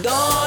Don't